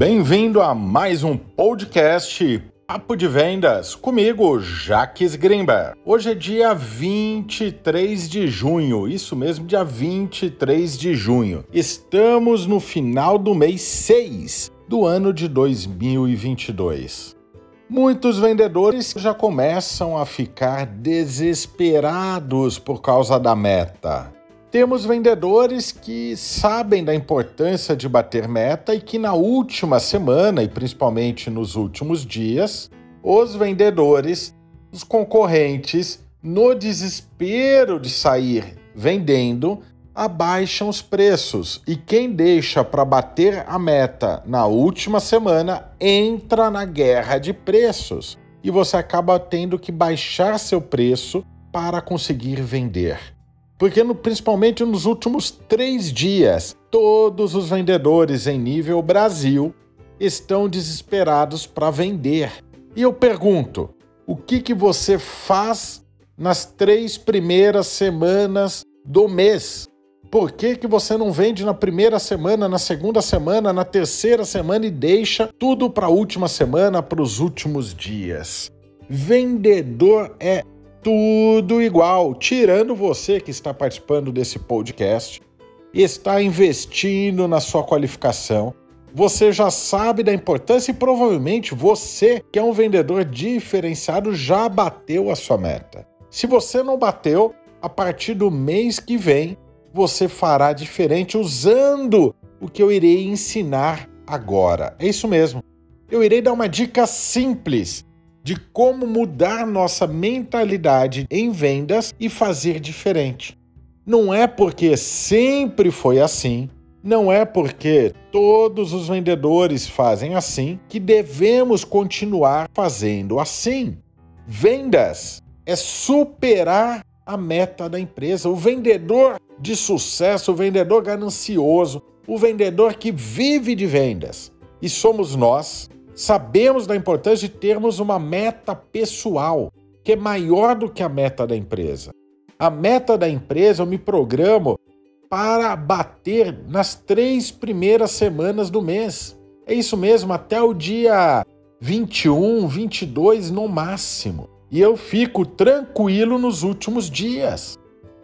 Bem-vindo a mais um podcast Papo de Vendas comigo, Jaques Grimber. Hoje é dia 23 de junho, isso mesmo, dia 23 de junho. Estamos no final do mês 6 do ano de 2022. Muitos vendedores já começam a ficar desesperados por causa da meta. Temos vendedores que sabem da importância de bater meta e que na última semana e principalmente nos últimos dias, os vendedores, os concorrentes, no desespero de sair vendendo, abaixam os preços e quem deixa para bater a meta na última semana entra na guerra de preços e você acaba tendo que baixar seu preço para conseguir vender. Porque, no, principalmente nos últimos três dias, todos os vendedores em nível Brasil estão desesperados para vender. E eu pergunto: o que, que você faz nas três primeiras semanas do mês? Por que, que você não vende na primeira semana, na segunda semana, na terceira semana e deixa tudo para a última semana, para os últimos dias? Vendedor é tudo igual, tirando você que está participando desse podcast, está investindo na sua qualificação. Você já sabe da importância e provavelmente você, que é um vendedor diferenciado, já bateu a sua meta. Se você não bateu, a partir do mês que vem, você fará diferente usando o que eu irei ensinar agora. É isso mesmo. Eu irei dar uma dica simples de como mudar nossa mentalidade em vendas e fazer diferente. Não é porque sempre foi assim, não é porque todos os vendedores fazem assim que devemos continuar fazendo assim. Vendas é superar a meta da empresa. O vendedor de sucesso, o vendedor ganancioso, o vendedor que vive de vendas. E somos nós Sabemos da importância de termos uma meta pessoal, que é maior do que a meta da empresa. A meta da empresa eu me programo para bater nas três primeiras semanas do mês. É isso mesmo, até o dia 21, 22 no máximo. E eu fico tranquilo nos últimos dias.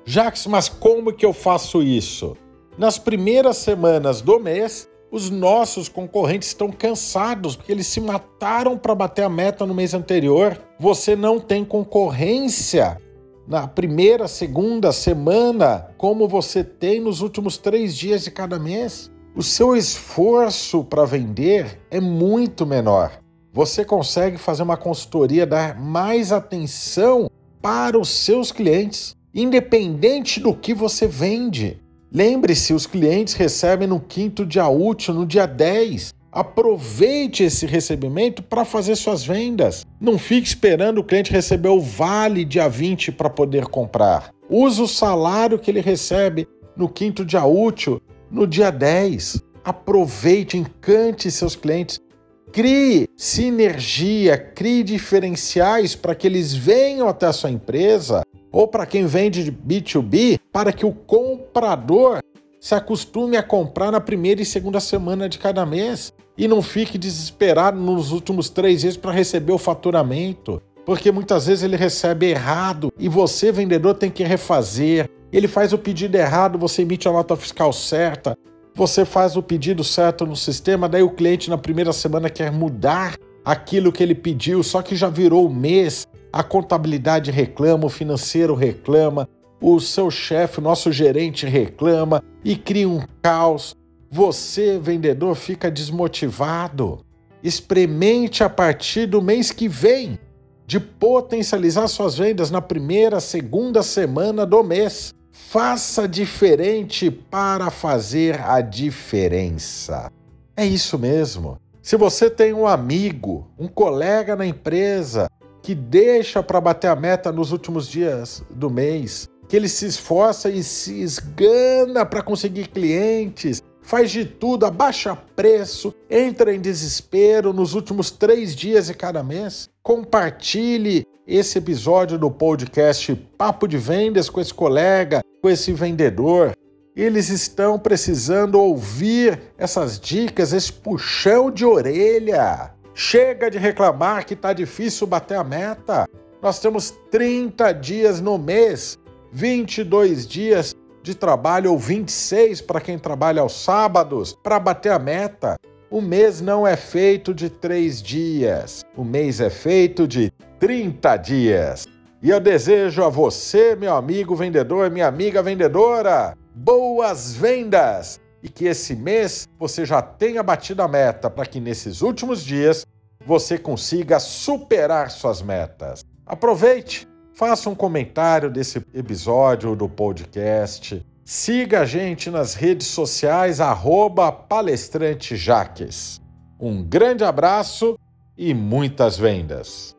Jax, mas como que eu faço isso? Nas primeiras semanas do mês, os nossos concorrentes estão cansados porque eles se mataram para bater a meta no mês anterior. Você não tem concorrência na primeira, segunda semana como você tem nos últimos três dias de cada mês. O seu esforço para vender é muito menor. Você consegue fazer uma consultoria, dar mais atenção para os seus clientes, independente do que você vende. Lembre-se, os clientes recebem no quinto dia útil, no dia 10. Aproveite esse recebimento para fazer suas vendas. Não fique esperando o cliente receber o vale dia 20 para poder comprar. Use o salário que ele recebe no quinto dia útil, no dia 10. Aproveite, encante seus clientes. Crie sinergia, crie diferenciais para que eles venham até a sua empresa ou para quem vende de B2B, para que o comprador se acostume a comprar na primeira e segunda semana de cada mês e não fique desesperado nos últimos três dias para receber o faturamento, porque muitas vezes ele recebe errado e você, vendedor, tem que refazer. Ele faz o pedido errado, você emite a nota fiscal certa, você faz o pedido certo no sistema, daí o cliente na primeira semana quer mudar aquilo que ele pediu, só que já virou mês, a contabilidade reclama, o financeiro reclama, o seu chefe, o nosso gerente reclama e cria um caos. Você, vendedor, fica desmotivado. Experimente a partir do mês que vem de potencializar suas vendas na primeira, segunda semana do mês. Faça diferente para fazer a diferença. É isso mesmo. Se você tem um amigo, um colega na empresa que deixa para bater a meta nos últimos dias do mês, que ele se esforça e se esgana para conseguir clientes, faz de tudo, abaixa preço, entra em desespero nos últimos três dias de cada mês. Compartilhe esse episódio do podcast Papo de Vendas com esse colega, com esse vendedor. Eles estão precisando ouvir essas dicas, esse puxão de orelha. Chega de reclamar que está difícil bater a meta. Nós temos 30 dias no mês, 22 dias de trabalho ou 26 para quem trabalha aos sábados para bater a meta. O mês não é feito de três dias, o mês é feito de 30 dias. E eu desejo a você, meu amigo vendedor, minha amiga vendedora, boas vendas! E que esse mês você já tenha batido a meta para que nesses últimos dias você consiga superar suas metas. Aproveite, faça um comentário desse episódio do podcast. Siga a gente nas redes sociais, palestrantejaques. Um grande abraço e muitas vendas!